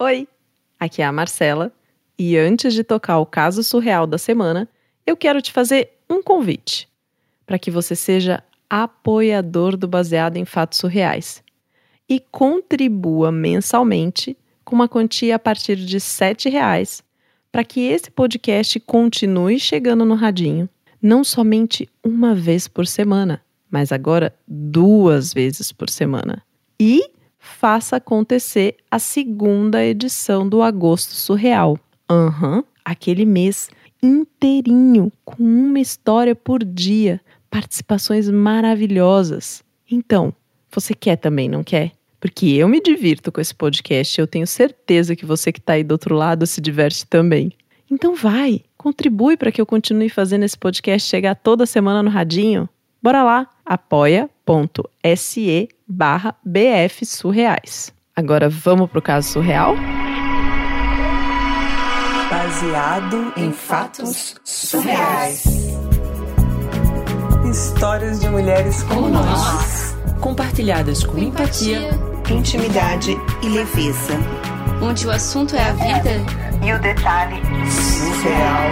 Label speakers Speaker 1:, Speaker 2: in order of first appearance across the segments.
Speaker 1: Oi, aqui é a Marcela e antes de tocar o caso surreal da semana, eu quero te fazer um convite para que você seja apoiador do Baseado em Fatos Surreais e contribua mensalmente com uma quantia a partir de R$ 7,00 para que esse podcast continue chegando no radinho, não somente uma vez por semana, mas agora duas vezes por semana. E faça acontecer a segunda edição do Agosto Surreal. Aham, uhum, aquele mês inteirinho, com uma história por dia, participações maravilhosas. Então, você quer também, não quer? Porque eu me divirto com esse podcast e eu tenho certeza que você que está aí do outro lado se diverte também. Então vai, contribui para que eu continue fazendo esse podcast chegar toda semana no radinho. Bora lá, apoia.se barra BF Surreais. Agora vamos pro caso surreal?
Speaker 2: Baseado em fatos surreais. Histórias de mulheres como nós.
Speaker 3: Compartilhadas com empatia,
Speaker 2: intimidade e leveza.
Speaker 3: Onde o assunto é a vida
Speaker 2: e o detalhe surreal.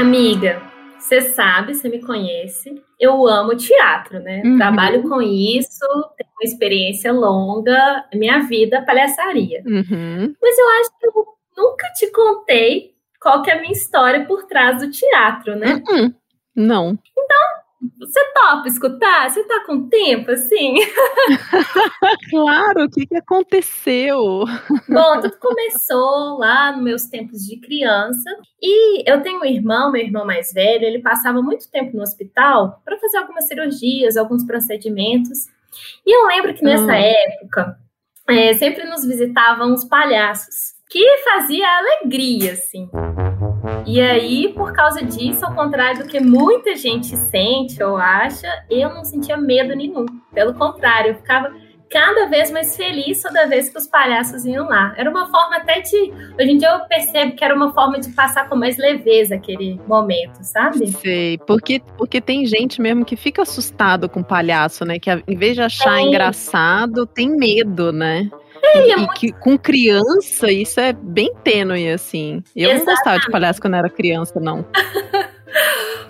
Speaker 4: Amiga, você sabe, você me conhece. Eu amo teatro, né? Uhum. Trabalho com isso, tenho uma experiência longa, minha vida palhaçaria.
Speaker 1: Uhum.
Speaker 4: Mas eu acho que eu nunca te contei qual que é a minha história por trás do teatro, né?
Speaker 1: Uhum. Não.
Speaker 4: Então, você topa escutar? Você tá com tempo, assim?
Speaker 1: claro, o que, que aconteceu?
Speaker 4: Bom, tudo começou lá nos meus tempos de criança. E eu tenho um irmão, meu irmão mais velho, ele passava muito tempo no hospital para fazer algumas cirurgias, alguns procedimentos. E eu lembro que nessa hum. época, é, sempre nos visitavam os palhaços, que fazia alegria, assim. E aí, por causa disso, ao contrário do que muita gente sente ou acha, eu não sentia medo nenhum. Pelo contrário, eu ficava cada vez mais feliz toda vez que os palhaços iam lá. Era uma forma até de. Hoje em dia eu percebo que era uma forma de passar com mais leveza aquele momento, sabe?
Speaker 1: Sei, porque, porque tem gente mesmo que fica assustado com palhaço, né? Que em vez de achar é. engraçado, tem medo, né?
Speaker 4: É,
Speaker 1: e muito... que com criança isso é bem tênue, assim. Eu Exatamente. não gostava de palhaço quando era criança, não.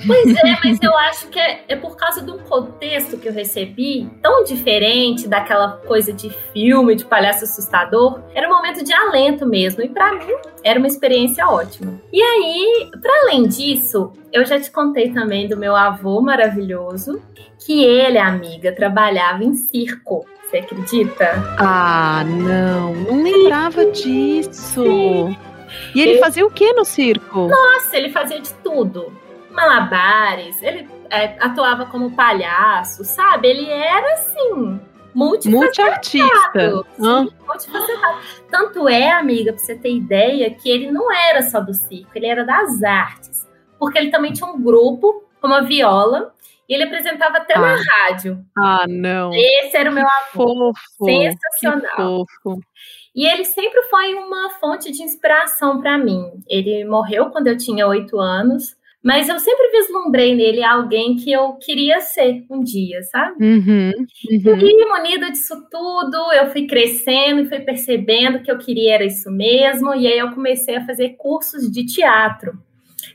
Speaker 4: Pois é, mas eu acho que é, é, por causa de um contexto que eu recebi tão diferente daquela coisa de filme, de palhaço assustador. Era um momento de alento mesmo. E para mim era uma experiência ótima. E aí, para além disso, eu já te contei também do meu avô maravilhoso, que ele, amiga, trabalhava em circo. Você acredita?
Speaker 1: Ah, não. Não lembrava disso. Sim. E ele, ele fazia o que no circo?
Speaker 4: Nossa, ele fazia de tudo. Malabares, ele é, atuava como palhaço, sabe? Ele era assim,
Speaker 1: multiartista.
Speaker 4: Sim, multifacetado. Tanto é, amiga, pra você ter ideia, que ele não era só do circo, ele era das artes. Porque ele também tinha um grupo uma viola e ele apresentava até ah. na rádio.
Speaker 1: Ah, não.
Speaker 4: Esse era o meu avô.
Speaker 1: Fofo,
Speaker 4: Sensacional.
Speaker 1: fofo.
Speaker 4: E ele sempre foi uma fonte de inspiração para mim. Ele morreu quando eu tinha oito anos, mas eu sempre vislumbrei nele alguém que eu queria ser um dia, sabe?
Speaker 1: Uhum, uhum.
Speaker 4: E munida disso tudo, eu fui crescendo e fui percebendo que eu queria era isso mesmo. E aí eu comecei a fazer cursos de teatro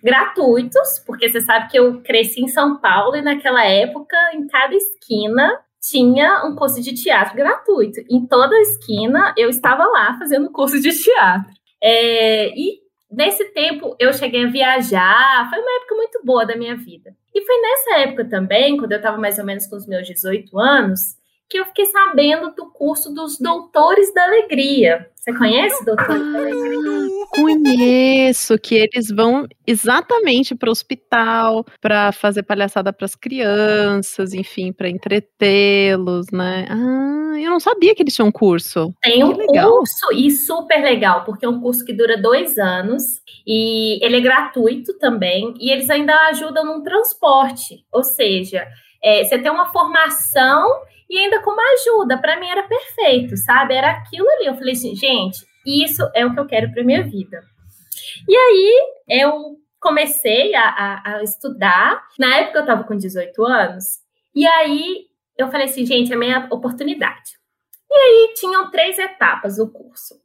Speaker 4: gratuitos, porque você sabe que eu cresci em São Paulo e naquela época, em cada esquina, tinha um curso de teatro gratuito. Em toda esquina, eu estava lá fazendo curso de teatro. É, e nesse tempo, eu cheguei a viajar, foi uma época muito boa da minha vida. E foi nessa época também, quando eu estava mais ou menos com os meus 18 anos, que eu fiquei sabendo do curso dos Doutores da Alegria. Você conhece Doutores da Alegria?
Speaker 1: Conheço, que eles vão exatamente para o hospital para fazer palhaçada para as crianças, enfim, para entretê-los, né? Ah, eu não sabia que eles tinham um curso.
Speaker 4: Tem um curso e super legal, porque é um curso que dura dois anos e ele é gratuito também e eles ainda ajudam no transporte, ou seja, é, você tem uma formação e ainda com uma ajuda. Para mim era perfeito, sabe? Era aquilo ali. Eu falei assim, gente, isso é o que eu quero para minha vida. E aí eu comecei a, a, a estudar. Na época eu estava com 18 anos. E aí eu falei assim, gente, é a minha oportunidade. E aí tinham três etapas do curso.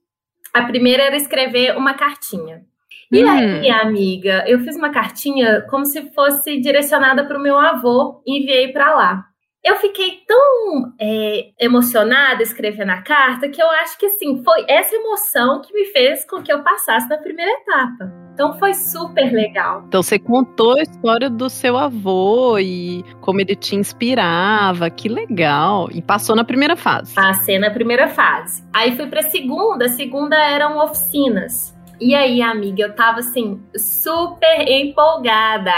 Speaker 4: A primeira era escrever uma cartinha. E
Speaker 1: Hum.
Speaker 4: aí, amiga, eu fiz uma cartinha como se fosse direcionada para o meu avô e enviei para lá. Eu fiquei tão é, emocionada escrevendo a carta que eu acho que assim foi essa emoção que me fez com que eu passasse na primeira etapa. Então foi super legal.
Speaker 1: Então você contou a história do seu avô e como ele te inspirava, que legal. E passou na primeira fase.
Speaker 4: Passei na primeira fase. Aí fui para a segunda. A segunda eram oficinas. E aí, amiga, eu tava assim, super empolgada.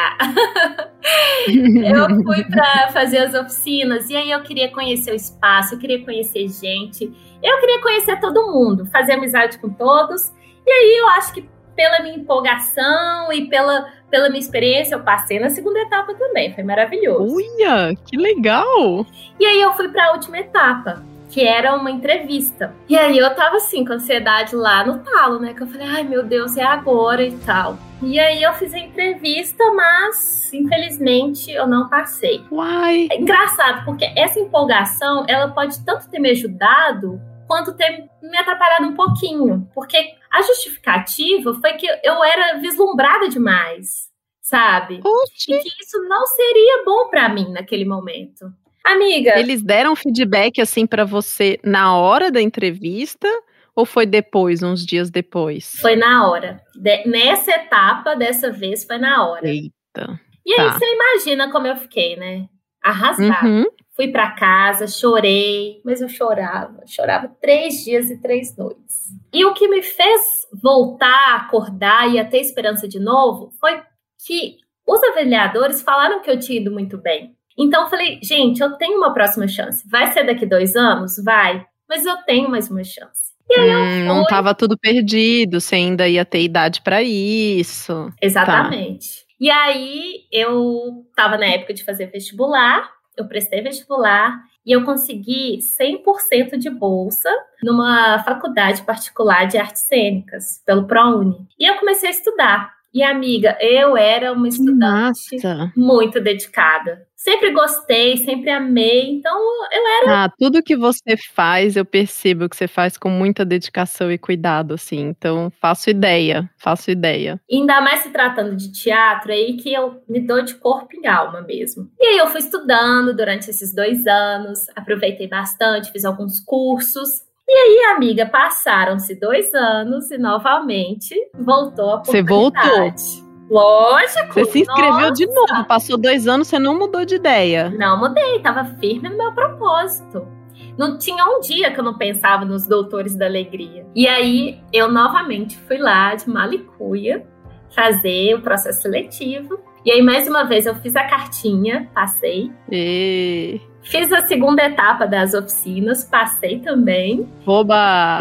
Speaker 4: eu fui para fazer as oficinas e aí eu queria conhecer o espaço, eu queria conhecer gente, eu queria conhecer todo mundo, fazer amizade com todos. E aí eu acho que pela minha empolgação e pela, pela minha experiência, eu passei na segunda etapa também, foi maravilhoso.
Speaker 1: Uia, que legal!
Speaker 4: E aí eu fui para a última etapa, que era uma entrevista. E aí eu tava assim, com ansiedade lá no talo, né? Que eu falei, ai meu Deus, é agora e tal. E aí eu fiz a entrevista, mas infelizmente eu não passei.
Speaker 1: Uai!
Speaker 4: É engraçado, porque essa empolgação, ela pode tanto ter me ajudado, quanto ter me atrapalhado um pouquinho. Porque a justificativa foi que eu era vislumbrada demais, sabe?
Speaker 1: Oxi.
Speaker 4: E que isso não seria bom para mim naquele momento. Amiga,
Speaker 1: Eles deram feedback assim pra você na hora da entrevista ou foi depois, uns dias depois?
Speaker 4: foi na hora. De- nessa etapa, dessa vez, foi na hora.
Speaker 1: Eita.
Speaker 4: E aí
Speaker 1: tá.
Speaker 4: você imagina como eu fiquei, né? Arrasada.
Speaker 1: Uhum.
Speaker 4: Fui pra casa, chorei, mas eu chorava. Chorava três dias e três noites. E o que me fez voltar, acordar e a ter esperança de novo foi que os avaliadores falaram que eu tinha ido muito bem. Então eu falei, gente, eu tenho uma próxima chance. Vai ser daqui dois anos? Vai. Mas eu tenho mais uma chance. E aí eu
Speaker 1: Hum, não
Speaker 4: fui.
Speaker 1: tava tudo perdido, você ainda ia ter idade pra isso.
Speaker 4: Exatamente. E aí eu estava na época de fazer vestibular, eu prestei vestibular e eu consegui 100% de bolsa numa faculdade particular de artes cênicas, pelo ProUni. E eu comecei a estudar. E amiga, eu era uma estudante
Speaker 1: Nossa.
Speaker 4: muito dedicada. Sempre gostei, sempre amei, então eu era
Speaker 1: Ah, tudo que você faz, eu percebo que você faz com muita dedicação e cuidado, assim. Então, faço ideia, faço ideia.
Speaker 4: Ainda mais se tratando de teatro, é aí que eu me dou de corpo e alma mesmo. E aí eu fui estudando durante esses dois anos, aproveitei bastante, fiz alguns cursos. E aí, amiga, passaram-se dois anos e novamente voltou a
Speaker 1: Você voltou?
Speaker 4: oportunidade. Lógico!
Speaker 1: Você se inscreveu de
Speaker 4: nossa.
Speaker 1: novo, passou dois anos, você não mudou de ideia.
Speaker 4: Não mudei, tava firme no meu propósito. Não tinha um dia que eu não pensava nos doutores da alegria. E aí eu novamente fui lá de Malicuia fazer o processo seletivo. E aí mais uma vez eu fiz a cartinha, passei.
Speaker 1: E...
Speaker 4: Fiz a segunda etapa das oficinas, passei também.
Speaker 1: Oba!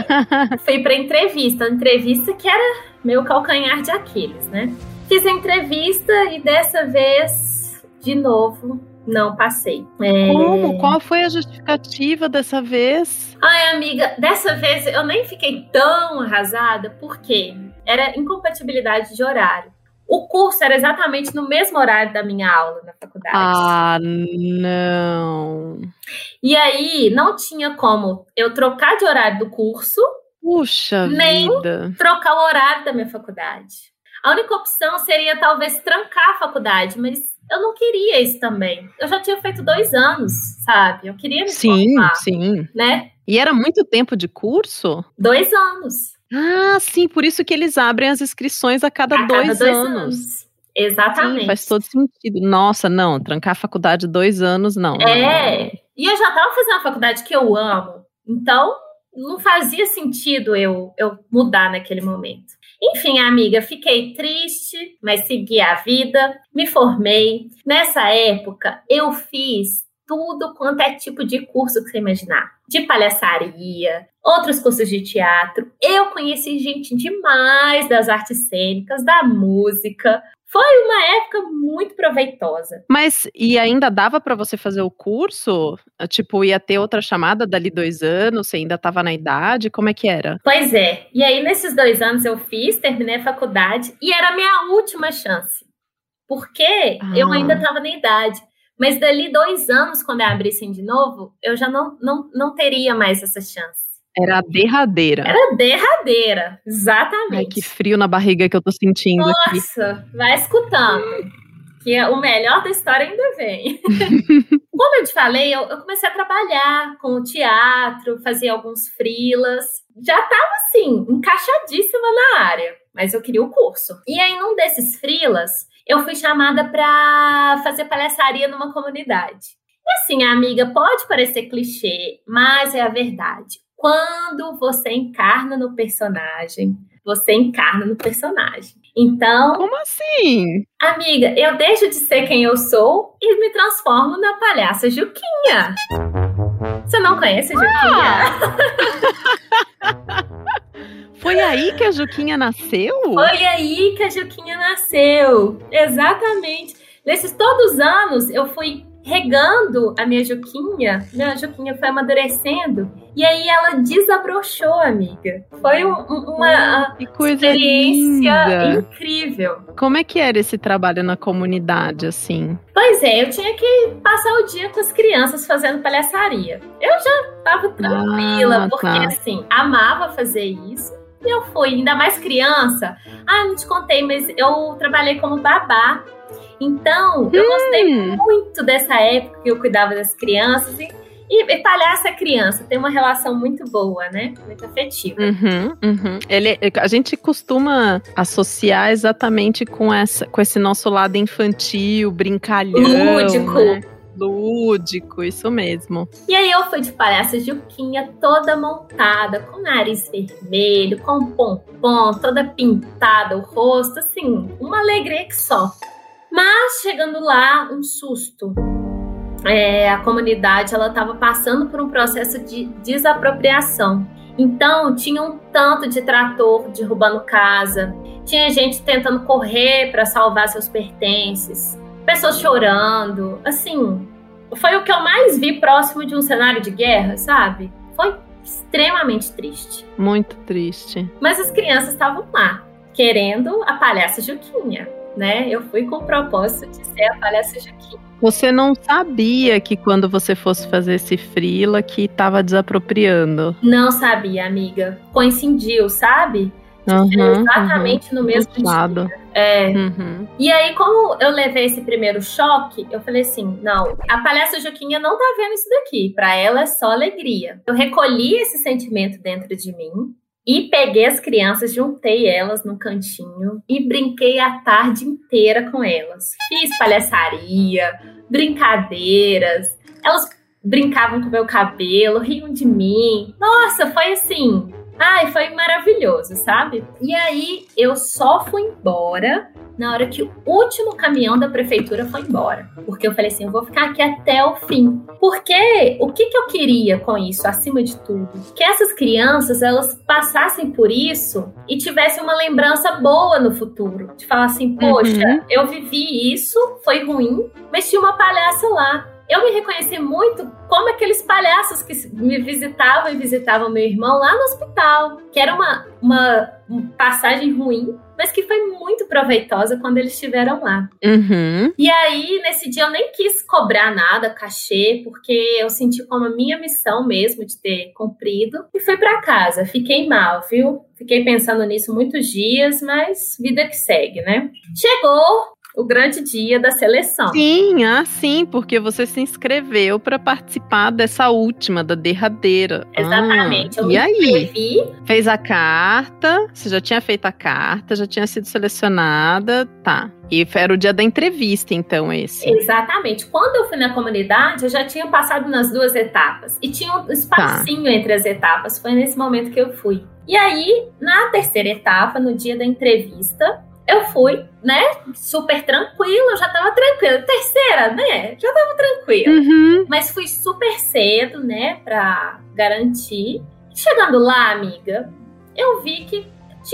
Speaker 4: Fui pra entrevista, entrevista que era meu calcanhar de Aquiles, né? Fiz a entrevista e dessa vez, de novo, não passei. É,
Speaker 1: Como? Qual foi a justificativa dessa vez?
Speaker 4: Ai, amiga, dessa vez eu nem fiquei tão arrasada, porque era incompatibilidade de horário. O curso era exatamente no mesmo horário da minha aula na faculdade.
Speaker 1: Ah, não.
Speaker 4: E aí não tinha como eu trocar de horário do curso,
Speaker 1: Puxa
Speaker 4: Nem
Speaker 1: vida.
Speaker 4: trocar o horário da minha faculdade. A única opção seria talvez trancar a faculdade, mas eu não queria isso também. Eu já tinha feito dois anos, sabe? Eu queria me
Speaker 1: Sim,
Speaker 4: formar,
Speaker 1: sim.
Speaker 4: né?
Speaker 1: E era muito tempo de curso?
Speaker 4: Dois anos.
Speaker 1: Ah, sim, por isso que eles abrem as inscrições a cada,
Speaker 4: a
Speaker 1: dois,
Speaker 4: cada dois
Speaker 1: anos.
Speaker 4: anos. Exatamente.
Speaker 1: Sim, faz todo sentido. Nossa, não, trancar a faculdade dois anos, não.
Speaker 4: É. E eu já estava fazendo uma faculdade que eu amo. Então, não fazia sentido eu, eu mudar naquele momento. Enfim, amiga, fiquei triste, mas segui a vida, me formei. Nessa época, eu fiz tudo quanto é tipo de curso que você imaginar. De palhaçaria, outros cursos de teatro. Eu conheci gente demais das artes cênicas, da música. Foi uma época muito proveitosa.
Speaker 1: Mas e ainda dava pra você fazer o curso? Tipo, ia ter outra chamada dali dois anos? Você ainda tava na idade? Como é que era?
Speaker 4: Pois é. E aí, nesses dois anos eu fiz, terminei a faculdade e era a minha última chance. Porque eu
Speaker 1: Ah.
Speaker 4: ainda estava na idade. Mas dali dois anos, quando abrissem de novo, eu já não, não, não teria mais essa chance.
Speaker 1: Era a derradeira.
Speaker 4: Era derradeira, exatamente.
Speaker 1: Ai, que frio na barriga que eu tô sentindo aqui.
Speaker 4: Nossa, vai escutando. Que é o melhor da história ainda vem. Como eu te falei, eu, eu comecei a trabalhar com o teatro, fazia alguns frilas. Já tava assim, encaixadíssima na área, mas eu queria o curso. E aí, num desses frilas, eu fui chamada para fazer palhaçaria numa comunidade. E assim, amiga, pode parecer clichê, mas é a verdade. Quando você encarna no personagem, você encarna no personagem. Então,
Speaker 1: Como assim?
Speaker 4: amiga, eu deixo de ser quem eu sou e me transformo na palhaça Juquinha. Você não conhece a Juquinha?
Speaker 1: Foi aí que a Juquinha nasceu?
Speaker 4: Foi aí que a Juquinha nasceu. Exatamente. Nesses todos os anos, eu fui regando a minha Juquinha. Minha Juquinha foi amadurecendo. E aí ela desabrochou, amiga. Foi um- um- uma experiência
Speaker 1: linda.
Speaker 4: incrível.
Speaker 1: Como é que era esse trabalho na comunidade, assim?
Speaker 4: Pois é, eu tinha que passar o dia com as crianças fazendo palhaçaria. Eu já tava tranquila,
Speaker 1: Ah,
Speaker 4: porque
Speaker 1: tá.
Speaker 4: assim, amava fazer isso. E eu fui, ainda mais criança. Ah, não te contei, mas eu trabalhei como babá. Então, eu gostei
Speaker 1: Hum,
Speaker 4: muito dessa época que eu cuidava das crianças. E, e, e palhaço é criança, tem uma relação muito boa, né? Muito afetiva.
Speaker 1: Uhum, uhum. Ele, a gente costuma associar exatamente com, essa, com esse nosso lado infantil, brincalhão.
Speaker 4: Lúdico.
Speaker 1: né? Lúdico, isso mesmo.
Speaker 4: E aí eu fui de palhaça Juquinha, toda montada, com nariz vermelho, com pompom, toda pintada, o rosto, assim, uma alegria que só. Mas chegando lá, um susto. É, a comunidade ela estava passando por um processo de desapropriação. Então tinha um tanto de trator derrubando casa, tinha gente tentando correr para salvar seus pertences, pessoas chorando, assim, foi o que eu mais vi próximo de um cenário de guerra, sabe? Foi extremamente triste.
Speaker 1: Muito triste.
Speaker 4: Mas as crianças estavam lá, querendo a palhaça Juquinha, né? Eu fui com o propósito de ser a palhaça Juquinha.
Speaker 1: Você não sabia que quando você fosse fazer esse frila que tava desapropriando.
Speaker 4: Não sabia, amiga. Coincidiu, sabe?
Speaker 1: Uhum,
Speaker 4: Exatamente no mesmo
Speaker 1: Puxado.
Speaker 4: dia. É.
Speaker 1: Uhum.
Speaker 4: E aí, como eu levei esse primeiro choque, eu falei assim: não, a palhaça Juquinha não tá vendo isso daqui. Pra ela é só alegria. Eu recolhi esse sentimento dentro de mim e peguei as crianças, juntei elas no cantinho e brinquei a tarde inteira com elas. Fiz palhaçaria, brincadeiras. Elas brincavam com meu cabelo, riam de mim. Nossa, foi assim. Ai, foi maravilhoso, sabe? E aí eu só fui embora na hora que o último caminhão da prefeitura foi embora. Porque eu falei assim, eu vou ficar aqui até o fim. Porque o que, que eu queria com isso, acima de tudo? Que essas crianças, elas passassem por isso e tivessem uma lembrança boa no futuro. De falar assim, poxa,
Speaker 1: Uhum.
Speaker 4: eu vivi isso, foi ruim, mas tinha uma palhaça lá. Eu me reconheci muito como aqueles palhaços que me visitavam e visitavam meu irmão lá no hospital. Que era uma, uma passagem ruim, mas que foi muito proveitosa quando eles estiveram lá.
Speaker 1: Uhum.
Speaker 4: E aí, nesse dia, eu nem quis cobrar nada, cachê, porque eu senti como a minha missão mesmo de ter cumprido. E fui para casa. Fiquei mal, viu? Fiquei pensando nisso muitos dias, mas vida que segue, né? Chegou o grande dia da seleção.
Speaker 1: Sim, ah, sim, porque você se inscreveu para participar dessa última, da derradeira.
Speaker 4: Exatamente.
Speaker 1: Ah,
Speaker 4: eu
Speaker 1: e
Speaker 4: me
Speaker 1: aí?
Speaker 4: inscrevi.
Speaker 1: Fez a carta, você já tinha feito a carta, já tinha sido selecionada, tá. E era o dia da entrevista, então, esse.
Speaker 4: Exatamente. Quando eu fui na comunidade, eu já tinha passado nas duas etapas. E tinha um espacinho entre as etapas. Foi nesse momento que eu fui. E aí, na terceira etapa, no dia da entrevista, eu fui, né? Super tranquila, eu já tava tranquila. Terceira, né? Já tava tranquila.
Speaker 1: Uhum.
Speaker 4: Mas fui super cedo, né? Pra garantir. Chegando lá, amiga, eu vi que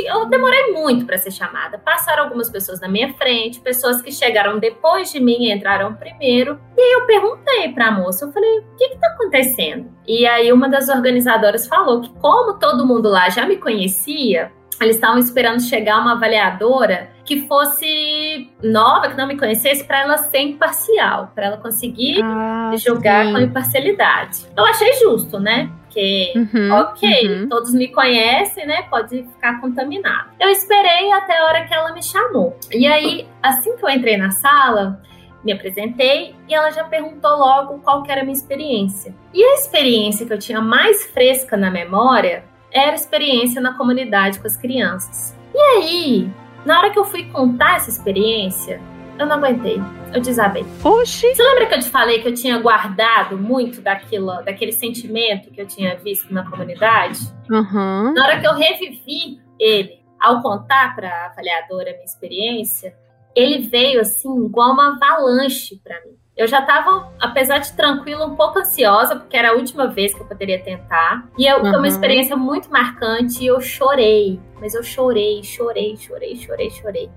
Speaker 4: eu demorei muito para ser chamada. Passaram algumas pessoas na minha frente, pessoas que chegaram depois de mim entraram primeiro. E aí eu perguntei para a moça, eu falei, o que que tá acontecendo? E aí uma das organizadoras falou que como todo mundo lá já me conhecia, eles estavam esperando chegar uma avaliadora que fosse nova, que não me conhecesse, para ela ser imparcial, para ela conseguir
Speaker 1: Ah,
Speaker 4: julgar
Speaker 1: sim.
Speaker 4: com imparcialidade. Eu achei justo, né? Porque,
Speaker 1: Uhum,
Speaker 4: ok,
Speaker 1: uhum.
Speaker 4: todos me conhecem, né? Pode ficar contaminado. Eu esperei até a hora que ela me chamou. E aí, assim que eu entrei na sala, me apresentei e ela já perguntou logo qual que era a minha experiência. E a experiência que eu tinha mais fresca na memória era a experiência na comunidade com as crianças. E aí, na hora que eu fui contar essa experiência, eu não aguentei. Eu desabei.
Speaker 1: Oxi!
Speaker 4: Você lembra que eu te falei que eu tinha guardado muito daquilo, daquele sentimento que eu tinha visto na comunidade?
Speaker 1: Aham.
Speaker 4: Na hora que eu revivi ele, ao contar para a avaliadora a minha experiência, ele veio assim, igual uma avalanche para mim. Eu já estava, apesar de tranquila, um pouco ansiosa, porque era a última vez que eu poderia tentar. E eu, foi
Speaker 1: Uhum.
Speaker 4: uma experiência muito marcante e eu chorei. Mas eu chorei, chorei, chorei, chorei, chorei.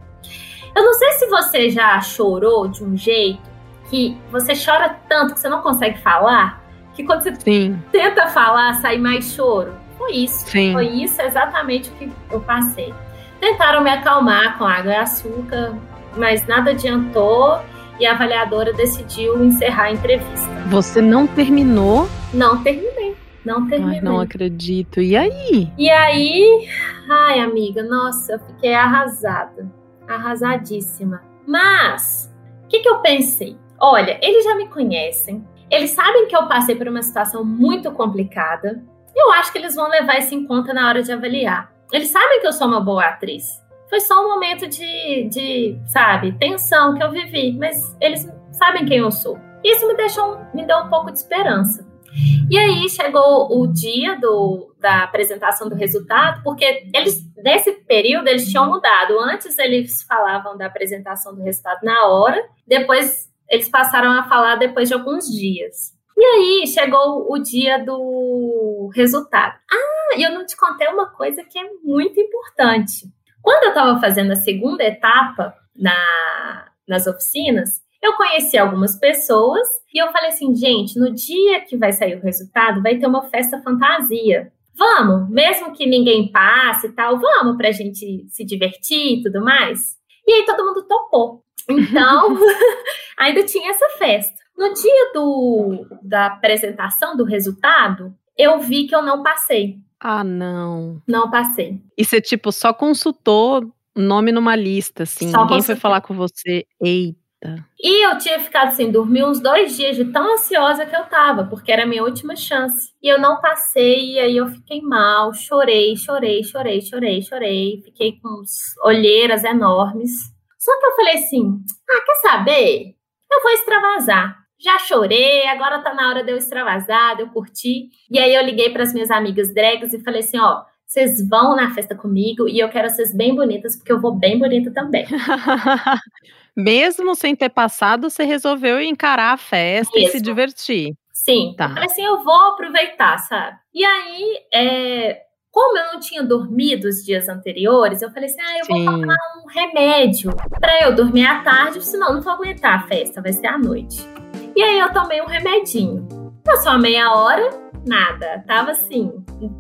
Speaker 4: Eu não você já chorou de um jeito que você chora tanto que você não consegue falar, que quando você
Speaker 1: Sim,
Speaker 4: tenta falar, sai mais choro. Foi isso.
Speaker 1: sim.
Speaker 4: Foi isso exatamente o que eu passei. Tentaram me acalmar com água e açúcar, mas nada adiantou e a avaliadora decidiu encerrar a entrevista.
Speaker 1: Você não terminou?
Speaker 4: Não terminei. Não terminei.
Speaker 1: Ai, não acredito. E aí?
Speaker 4: E aí, ai, amiga, nossa, eu fiquei arrasada. Arrasadíssima. Mas, o que, que eu pensei? Olha, eles já me conhecem, eles sabem que eu passei por uma situação muito complicada. Eu acho que eles vão levar isso em conta na hora de avaliar. Eles sabem que eu sou uma boa atriz. Foi só um momento de, de sabe, tensão que eu vivi, mas eles sabem quem eu sou. Isso me deixou, me deu um pouco de esperança. E aí chegou o dia do, da apresentação do resultado, porque eles, nesse período, eles tinham mudado. Antes eles falavam da apresentação do resultado na hora, depois eles passaram a falar depois de alguns dias. E aí chegou o dia do resultado. Ah, e eu não te contei uma coisa que é muito importante. Quando eu estava fazendo a segunda etapa na, nas oficinas, eu conheci algumas pessoas e eu falei assim, gente, no dia que vai sair o resultado, vai ter uma festa fantasia. Vamos, mesmo que ninguém passe e tal, vamos pra gente se divertir e tudo mais. E aí todo mundo topou. Então, ainda tinha essa festa. No dia do, da apresentação do resultado, eu vi que eu não passei.
Speaker 1: Ah, não.
Speaker 4: Não passei.
Speaker 1: E você, tipo, só consultou nome numa lista, assim.
Speaker 4: Só
Speaker 1: Ninguém foi falar com você. Eita.
Speaker 4: E eu tinha ficado sem dormir uns dois dias de tão ansiosa que eu tava, porque era a minha última chance. E eu não passei, e aí eu fiquei mal, chorei, chorei, chorei, chorei, chorei. Fiquei com uns olheiras enormes. Só que eu falei assim: ah, quer saber? Eu vou extravasar. Já chorei, agora tá na hora de eu extravasar, de eu curtir. E aí eu liguei para as minhas amigas drags e falei assim: ó, vocês vão na festa comigo e eu quero vocês bem bonitas, porque eu vou bem bonita também.
Speaker 1: Mesmo sem ter passado, você resolveu encarar a festa e se divertir.
Speaker 4: Sim.
Speaker 1: Tá.
Speaker 4: Falei assim, eu vou aproveitar, sabe? E aí, é, como eu não tinha dormido os dias anteriores, eu falei assim, ah, eu vou
Speaker 1: Sim.
Speaker 4: tomar um remédio pra eu dormir à tarde, senão eu não vou aguentar a festa, vai ser à noite. E aí eu tomei um remedinho. Passou a meia hora, nada. Tava assim,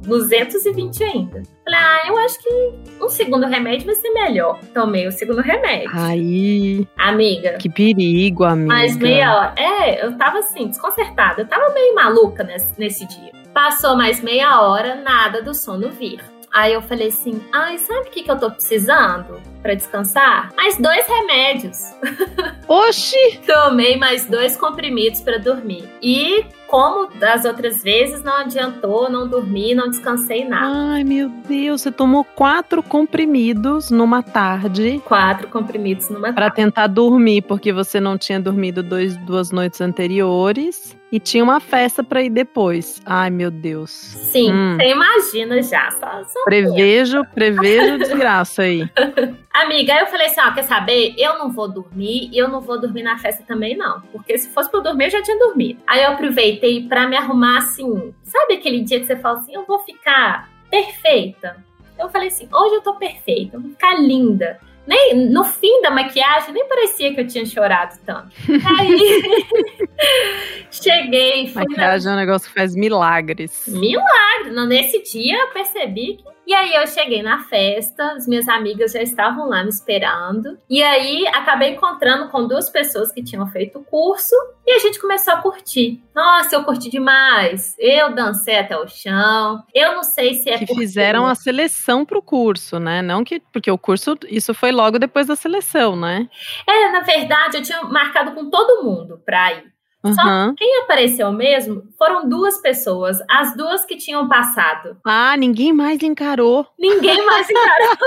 Speaker 4: 220 ainda. Falei, ah, eu acho que um segundo remédio vai ser melhor. Tomei o segundo remédio.
Speaker 1: Aí,
Speaker 4: Amiga,
Speaker 1: que perigo, amiga.
Speaker 4: mais meia hora. É, eu tava assim, desconcertada. Eu tava meio maluca nesse, nesse dia. Passou mais meia hora, nada do sono vir. Aí eu falei assim: ai, sabe o que, que eu tô precisando pra descansar? Mais dois remédios.
Speaker 1: Oxi!
Speaker 4: Tomei mais dois comprimidos pra dormir. E, como das outras vezes, não adiantou, não dormi, não descansei nada.
Speaker 1: Ai, meu Deus, você tomou quatro comprimidos numa tarde
Speaker 4: Quatro comprimidos numa
Speaker 1: pra tentar dormir, porque você não tinha dormido dois, duas noites anteriores e tinha uma festa pra ir depois. Ai, meu Deus.
Speaker 4: Sim,
Speaker 1: Hum.
Speaker 4: você imagina já. Só, só
Speaker 1: Prevejo, prevejo desgraça aí.
Speaker 4: Amiga, aí eu falei assim, ó, quer saber? Eu não vou dormir e eu não vou dormir na festa também, não. Porque se fosse pra eu dormir, eu já tinha dormido. Aí eu aproveitei pra me arrumar assim. Sabe aquele dia que você fala assim, eu vou ficar perfeita? Eu falei assim, hoje eu tô perfeita, eu vou ficar linda. nem no fim da maquiagem, nem parecia que eu tinha chorado tanto. Aí cheguei, fui
Speaker 1: Maquiagem é um negócio que faz milagres.
Speaker 4: Milagre! Não, Nesse dia eu percebi que. E aí eu cheguei na festa, as minhas amigas já estavam lá me esperando. E aí acabei encontrando com duas pessoas que tinham feito o curso e a gente começou a curtir. Nossa, eu curti demais. Eu dancei até o chão. Eu não sei se é
Speaker 1: que fizeram a seleção pro curso, né? Não que. Porque o curso, isso foi logo depois da seleção, né?
Speaker 4: É, na verdade, eu tinha marcado com todo mundo pra ir. Só
Speaker 1: Aham.
Speaker 4: quem apareceu mesmo foram duas pessoas, as duas que tinham passado.
Speaker 1: Ah, ninguém mais encarou.
Speaker 4: Ninguém mais encarou.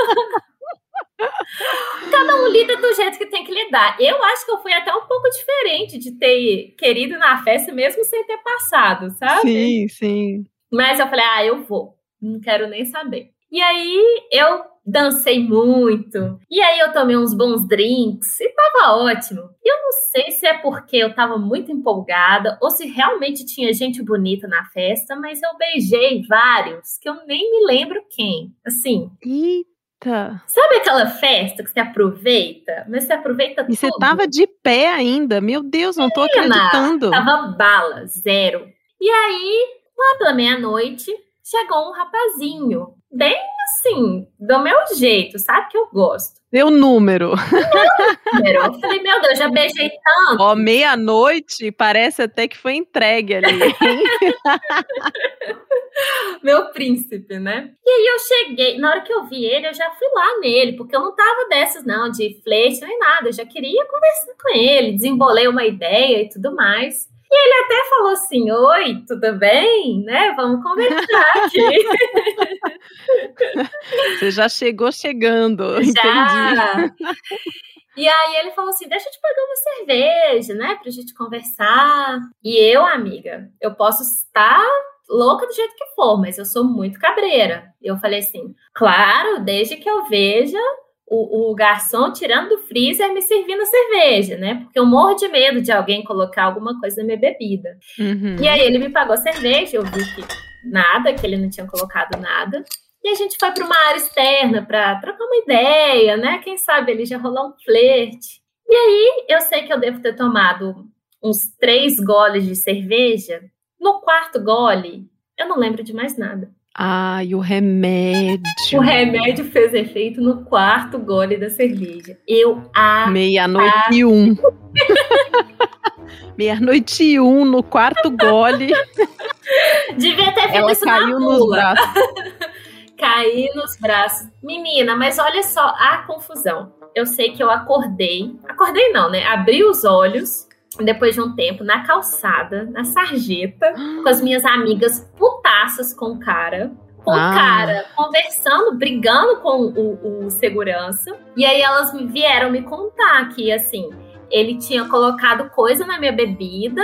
Speaker 4: Cada um lida do jeito que tem que lidar. Eu acho que eu fui até um pouco diferente de ter querido na festa mesmo sem ter passado, sabe?
Speaker 1: Sim, sim.
Speaker 4: Mas eu falei, ah, eu vou. Não quero nem saber. E aí eu dancei muito. E aí eu tomei uns bons drinks e tava ótimo. E eu não sei se é porque eu tava muito empolgada ou se realmente tinha gente bonita na festa, mas eu beijei vários que eu nem me lembro quem. Assim,
Speaker 1: Eita.
Speaker 4: sabe aquela festa que você aproveita, mas você aproveita
Speaker 1: E você
Speaker 4: tudo?
Speaker 1: tava de pé ainda. Meu Deus, não tô
Speaker 4: Menina,
Speaker 1: acreditando.
Speaker 4: Tava bala, zero. E aí, lá pela meia-noite, chegou um rapazinho. Bem assim, do meu jeito, sabe que eu gosto.
Speaker 1: Deu número.
Speaker 4: Eu falei, meu Deus, já beijei tanto.
Speaker 1: Ó, meia-noite, parece até que foi entregue ali.
Speaker 4: Meu príncipe, né? E aí eu cheguei, na hora que eu vi ele, eu já fui lá nele, porque eu não tava dessas, não, de flerte nem nada. Eu já queria conversar com ele, desembolei uma ideia e tudo mais. E ele até falou assim: Oi, tudo bem? Né? Vamos conversar aqui.
Speaker 1: Você já chegou chegando. Entendi.
Speaker 4: Já. E aí ele falou assim: deixa eu te pagar uma cerveja, né? Pra gente conversar. E eu, amiga, eu posso estar louca do jeito que for, mas eu sou muito cabreira. Eu falei assim: claro, desde que eu veja o, o garçom tirando do freezer me servindo cerveja, né? Porque eu morro de medo de alguém colocar alguma coisa na minha bebida.
Speaker 1: Uhum.
Speaker 4: E aí ele me pagou cerveja, eu vi que nada, que ele não tinha colocado nada. E a gente foi para uma área externa para trocar uma ideia, né? Quem sabe ele já rolou um flerte. E aí eu sei que eu devo ter tomado uns três goles de cerveja. No quarto gole, eu não lembro de mais nada.
Speaker 1: Ai, o remédio.
Speaker 4: O remédio fez efeito no quarto gole da cerveja. Eu a
Speaker 1: Meia-noite e um. Meia-noite e um no quarto gole.
Speaker 4: devia ter feito
Speaker 1: Ela
Speaker 4: isso na
Speaker 1: caiu nos
Speaker 4: pula.
Speaker 1: braços.
Speaker 4: Caí nos braços. Menina, mas olha só a confusão. Eu sei que eu acordei. Acordei não, né? Abri os olhos depois de um tempo na calçada, na sarjeta, com as minhas amigas putaças com o cara. Com
Speaker 1: Ah.
Speaker 4: o cara conversando, brigando com o, o segurança. E aí elas vieram me contar que, assim, ele tinha colocado coisa na minha bebida,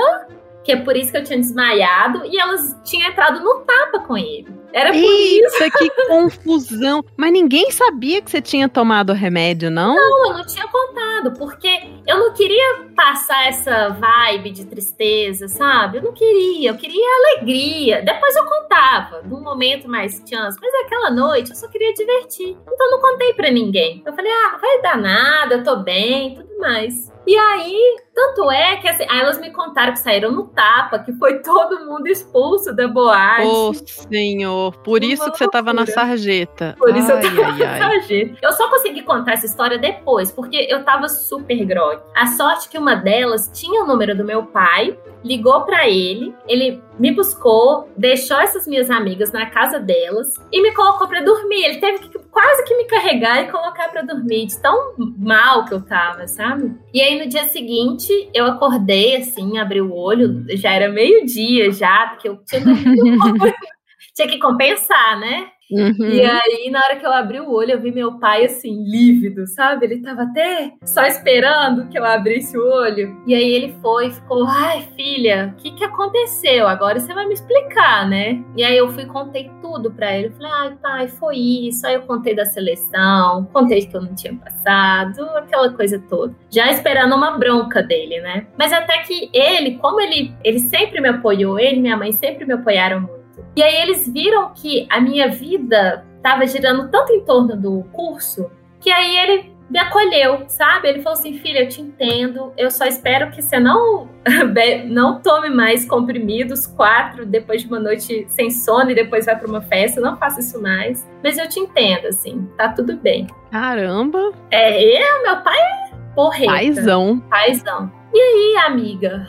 Speaker 4: que é por isso que eu tinha desmaiado, e elas tinham entrado no tapa com ele. Era por isso.
Speaker 1: Eita, que confusão. Mas ninguém sabia que você tinha tomado remédio, não?
Speaker 4: eu não tinha contado, porque eu não queria passar essa vibe de tristeza, sabe? Eu não queria, eu queria alegria. Depois eu contava, num momento mais chance. Mas aquela noite eu só queria divertir. Então eu não contei pra ninguém. Eu falei, ah, não vai dar nada, eu tô bem, tudo mais. E aí, tanto é que assim, aí elas me contaram que saíram no tapa, que foi todo mundo expulso da boate.
Speaker 1: Ô, senhor. Por
Speaker 4: Uma
Speaker 1: isso que você tava na sarjeta.
Speaker 4: Por isso
Speaker 1: ai,
Speaker 4: eu tava
Speaker 1: ai, ai.
Speaker 4: sarjeta. Eu só consegui contar essa história depois, porque eu tava super grog. A sorte que uma delas tinha o número do meu pai, ligou pra ele, ele me buscou, deixou essas minhas amigas na casa delas e me colocou pra dormir. Ele teve que quase que me carregar e colocar pra dormir, de tão mal que eu tava, sabe? E aí no dia seguinte eu acordei assim, abri o olho, já era meio-dia já, porque eu tinha dormido. Tinha que compensar, né?
Speaker 1: Uhum.
Speaker 4: E aí, na hora que eu abri o olho, eu vi meu pai assim, lívido, sabe? Ele tava até só esperando que eu abrisse o olho. E aí ele foi e ficou: Ai, filha, o que, que aconteceu? Agora você vai me explicar, né? E aí eu fui e contei tudo pra ele. Eu falei: Ai, pai, foi isso. Aí eu contei da seleção, contei que eu não tinha passado, aquela coisa toda. Já esperando uma bronca dele, né? Mas até que ele, como ele, ele sempre me apoiou, ele e minha mãe sempre me apoiaram muito. E aí eles viram que a minha vida estava girando tanto em torno do curso que aí ele me acolheu, sabe? Ele falou assim: filha, eu te entendo, eu só espero que você não, não tome mais comprimidos, quatro, depois de uma noite sem sono e depois vai para uma festa, não faça isso mais. Mas eu te entendo, assim, tá tudo bem.
Speaker 1: Caramba!
Speaker 4: É, eu, meu pai é porreta.
Speaker 1: Paizão.
Speaker 4: Paizão. E aí, amiga?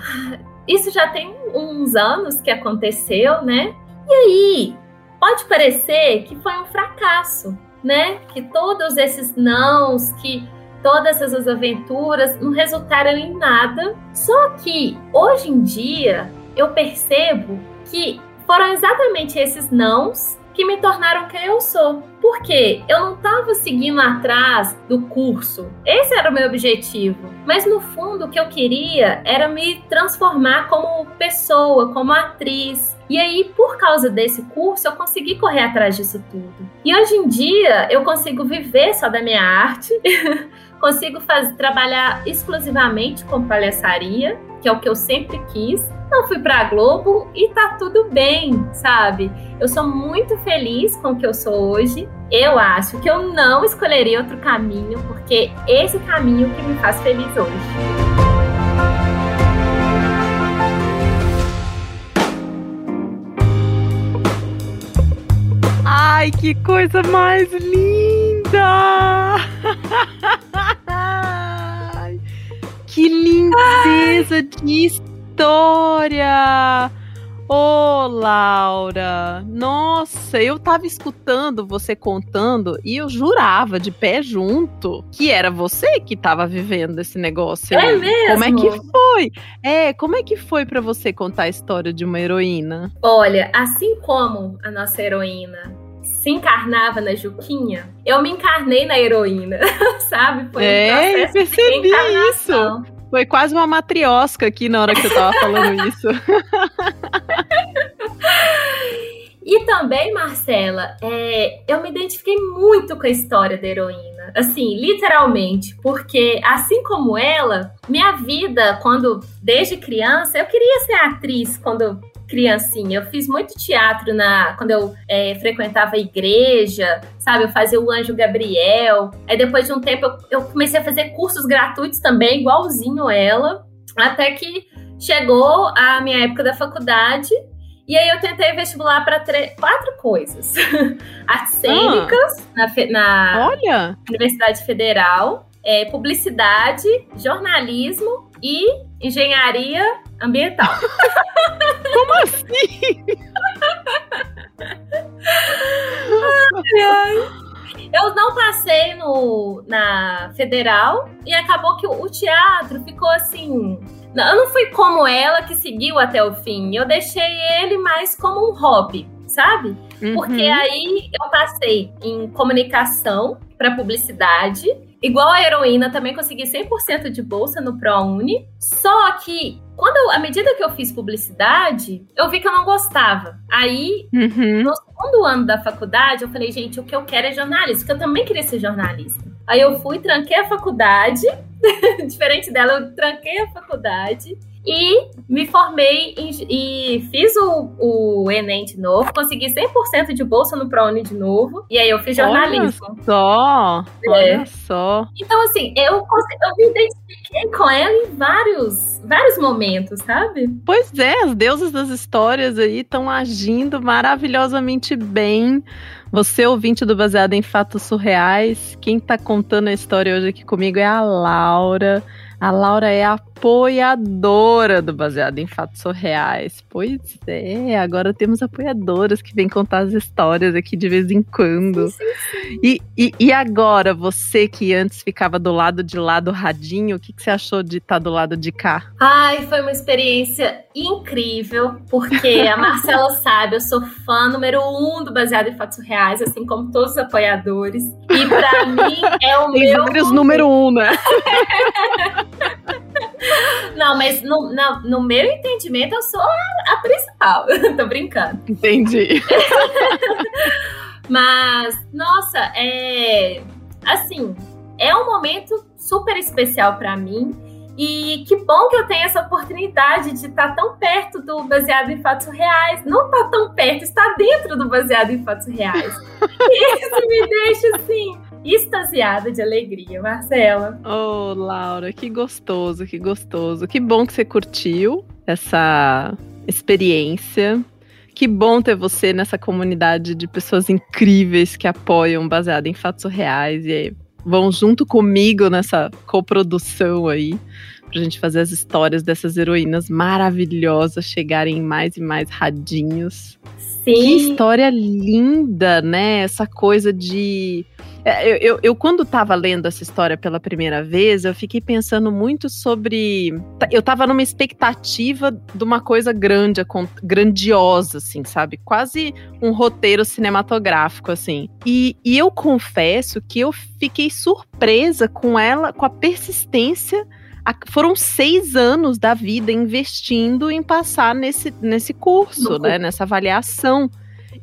Speaker 4: Isso já tem uns anos que aconteceu, né? E aí, pode parecer que foi um fracasso né? Que todos esses nãos, que todas essas aventuras não resultaram em nada. Só que hoje em dia eu percebo que foram exatamente esses nãos que me tornaram quem eu sou. Porque eu não estava seguindo atrás do curso. Esse era o meu objetivo. Mas no fundo, o que eu queria era me transformar como pessoa, como atriz. E aí, por causa desse curso, eu consegui correr atrás disso tudo. E hoje em dia, eu consigo viver só da minha arte, consigo fazer, trabalhar exclusivamente com palhaçaria, que é o que eu sempre quis não fui pra Globo e tá tudo bem, sabe? Eu sou muito feliz com o que eu sou hoje. Eu acho que eu não escolheria outro caminho, porque esse caminho que me faz feliz hoje.
Speaker 1: Ai, que coisa mais linda! Que lindeza de Vitória! Ô, oh, Laura! Nossa, eu tava escutando você contando e eu jurava de pé junto que era você que tava vivendo esse negócio.
Speaker 4: É aí. mesmo?
Speaker 1: Como é que foi? É, como é que foi para você contar a história de uma heroína?
Speaker 4: Olha, assim como a nossa heroína se encarnava na Juquinha, eu me encarnei na heroína, sabe?
Speaker 1: Foi um é, eu percebi isso. Foi quase uma matriosca aqui na hora que você tava falando isso.
Speaker 4: E também, Marcela, é, eu me identifiquei muito com a história da heroína. Assim, literalmente. Porque, assim como ela, minha vida, quando, desde criança, eu queria ser atriz quando criancinha. Eu fiz muito teatro na quando eu é, frequentava a igreja, sabe? Eu fazia o Anjo Gabriel. Aí depois de um tempo eu, eu comecei a fazer cursos gratuitos também, igualzinho ela. Até que chegou a minha época da faculdade e aí eu tentei vestibular para quatro coisas: artes cênicas ah. na, na
Speaker 1: Olha.
Speaker 4: Universidade Federal, é, publicidade, jornalismo e engenharia ambiental.
Speaker 1: Como assim?
Speaker 4: ai, ai. Eu não passei no, na federal e acabou que o, o teatro ficou assim. Eu não fui como ela que seguiu até o fim. Eu deixei ele mais como um hobby, sabe? Uhum. Porque aí eu passei em comunicação para publicidade Igual a heroína, também consegui 100% de bolsa no ProUni. Só que, quando eu, à medida que eu fiz publicidade, eu vi que eu não gostava. Aí, uhum. no segundo ano da faculdade, eu falei, gente, o que eu quero é jornalista, porque eu também queria ser jornalista. Aí eu fui, tranquei a faculdade. Diferente dela, eu tranquei a faculdade e me formei em, e fiz o, o Enem de novo, consegui 100% de bolsa no ProUni de novo, e aí eu fiz jornalismo.
Speaker 1: Olha só, é. olha só.
Speaker 4: Então, assim, eu, eu me identifiquei com ela em vários, vários momentos, sabe?
Speaker 1: Pois é, as deusas das histórias aí estão agindo maravilhosamente bem. Você, ouvinte do Baseado em Fatos Surreais, quem está contando a história hoje aqui comigo é a Laura. A Laura é apoiadora do Baseado em Fatos Reais. Pois é, agora temos apoiadoras que vêm contar as histórias aqui de vez em quando. Sim, sim, sim. E, e, e, agora, você que antes ficava do lado de lá do radinho, o que, que você achou de estar tá do lado de cá?
Speaker 4: Ai, foi uma experiência incrível, porque a Marcela sabe, eu sou fã número um do Baseado em Fatos Reais, assim como todos os apoiadores. E para mim é o
Speaker 1: Tem
Speaker 4: meu.
Speaker 1: vários número um, né?
Speaker 4: Não, mas no, no, no, meu entendimento eu sou a, a principal. Tô brincando.
Speaker 1: Entendi.
Speaker 4: mas, nossa, é. Assim, é um momento super especial para mim. E que bom que eu tenho essa oportunidade de estar tão perto do baseado em fatos reais. Não tá tão perto, estar dentro do baseado em fatos reais. E isso me deixa assim extasiada de alegria, Marcela.
Speaker 1: Oh, Laura, que gostoso, que gostoso. Que bom que você curtiu essa experiência. Que bom ter você nessa comunidade de pessoas incríveis que apoiam baseado em fatos reais e vão junto comigo nessa coprodução aí pra gente fazer as histórias dessas heroínas maravilhosas chegarem em mais e mais radinhos.
Speaker 4: Sim.
Speaker 1: Que história linda, né? Essa coisa de. É, Eu, eu, eu, quando tava lendo essa história pela primeira vez, eu fiquei pensando muito sobre. Eu tava numa expectativa de uma coisa grande, grandiosa, assim, sabe? Quase um roteiro cinematográfico, assim. E, e eu confesso que eu fiquei surpresa com ela, com a persistência. Foram seis anos da vida investindo em passar nesse, nesse curso, né? Nessa avaliação.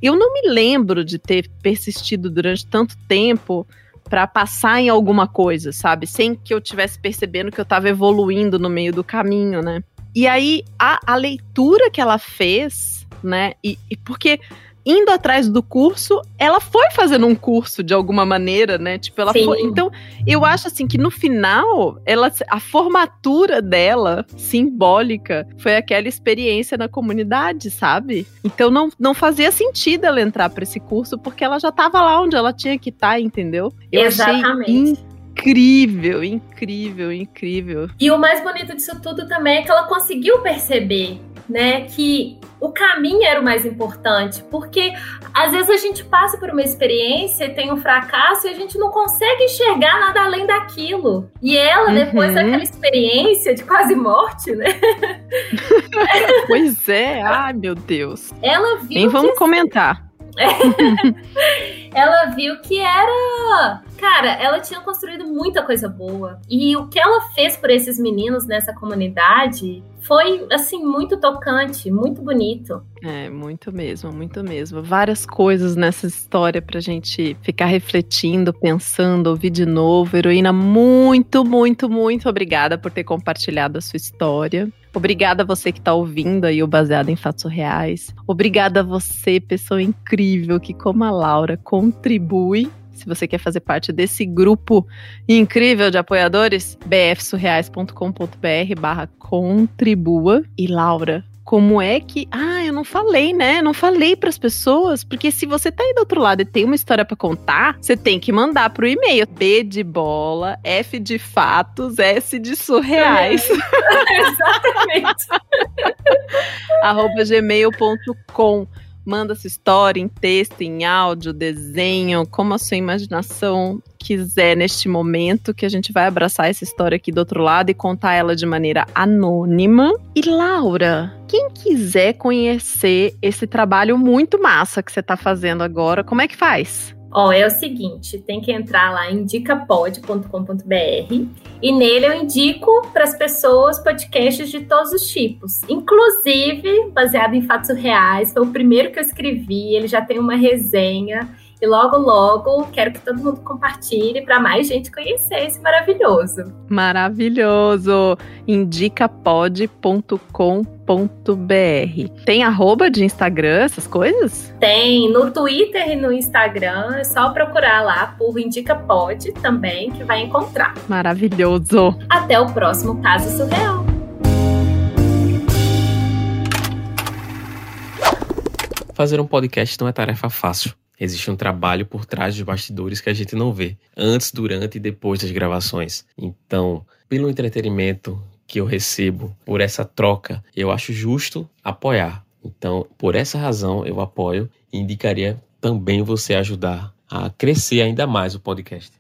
Speaker 1: Eu não me lembro de ter persistido durante tanto tempo para passar em alguma coisa, sabe? Sem que eu tivesse percebendo que eu estava evoluindo no meio do caminho, né? E aí a, a leitura que ela fez, né? E, e porque indo atrás do curso, ela foi fazendo um curso de alguma maneira, né? Tipo, ela
Speaker 4: Sim.
Speaker 1: foi. Então, eu acho assim que no final, ela, a formatura dela, simbólica, foi aquela experiência na comunidade, sabe? Então não, não fazia sentido ela entrar para esse curso porque ela já estava lá onde ela tinha que estar, entendeu? Eu
Speaker 4: Exatamente.
Speaker 1: achei incrível, incrível, incrível.
Speaker 4: E o mais bonito disso tudo também é que ela conseguiu perceber, né, que o caminho era o mais importante, porque às vezes a gente passa por uma experiência e tem um fracasso e a gente não consegue enxergar nada além daquilo. E ela,
Speaker 1: Uhum.
Speaker 4: depois daquela experiência de quase morte, né,
Speaker 1: Pois é, ai meu Deus.
Speaker 4: ela viu
Speaker 1: Nem vamos
Speaker 4: que
Speaker 1: comentar.
Speaker 4: ela viu que era. Cara, ela tinha construído muita coisa boa. E o que ela fez por esses meninos nessa comunidade foi, assim, muito tocante, muito bonito.
Speaker 1: É, muito mesmo, muito mesmo. Várias coisas nessa história pra gente ficar refletindo, pensando, ouvir de novo. Heroína, muito, muito, muito obrigada por ter compartilhado a sua história. Obrigada a você que tá ouvindo aí o Baseado em Fatos Reais. Obrigada a você, pessoa incrível, que como a Laura contribui. Se você quer fazer parte desse grupo incrível de apoiadores, bfsurreais.com.br barra contribua. E Laura, como é que. Ah, eu não falei, né? Não falei para as pessoas, porque se você tá aí do outro lado e tem uma história para contar, você tem que mandar pro e-mail B de bola, F de fatos, S de surreais,
Speaker 4: Exatamente.
Speaker 1: arroba gmail.com. Manda sua história em texto, em áudio, desenho, como a sua imaginação quiser neste momento, que a gente vai abraçar essa história aqui do outro lado e contar ela de maneira anônima. E Laura, quem quiser conhecer esse trabalho muito massa que você está fazendo agora, como é que faz?
Speaker 4: Ó, é o seguinte, tem que entrar lá em indicapod.com.br e nele eu indico para as pessoas podcasts de todos os tipos, inclusive baseado em fatos reais. Foi o primeiro que eu escrevi, ele já tem uma resenha e logo logo quero que todo mundo compartilhe para mais gente conhecer esse maravilhoso.
Speaker 1: Maravilhoso! indicapod.com.br. Tem arroba de Instagram, essas coisas?
Speaker 4: Tem no Twitter e no Instagram, é só procurar lá por Indicapod também que vai encontrar.
Speaker 1: Maravilhoso!
Speaker 4: Até o próximo caso surreal.
Speaker 5: Fazer um podcast não é tarefa fácil. Existe um trabalho por trás dos bastidores que a gente não vê, antes, durante e depois das gravações. Então, pelo entretenimento que eu recebo, por essa troca, eu acho justo apoiar. Então, por essa razão, eu apoio e indicaria também você ajudar a crescer ainda mais o podcast.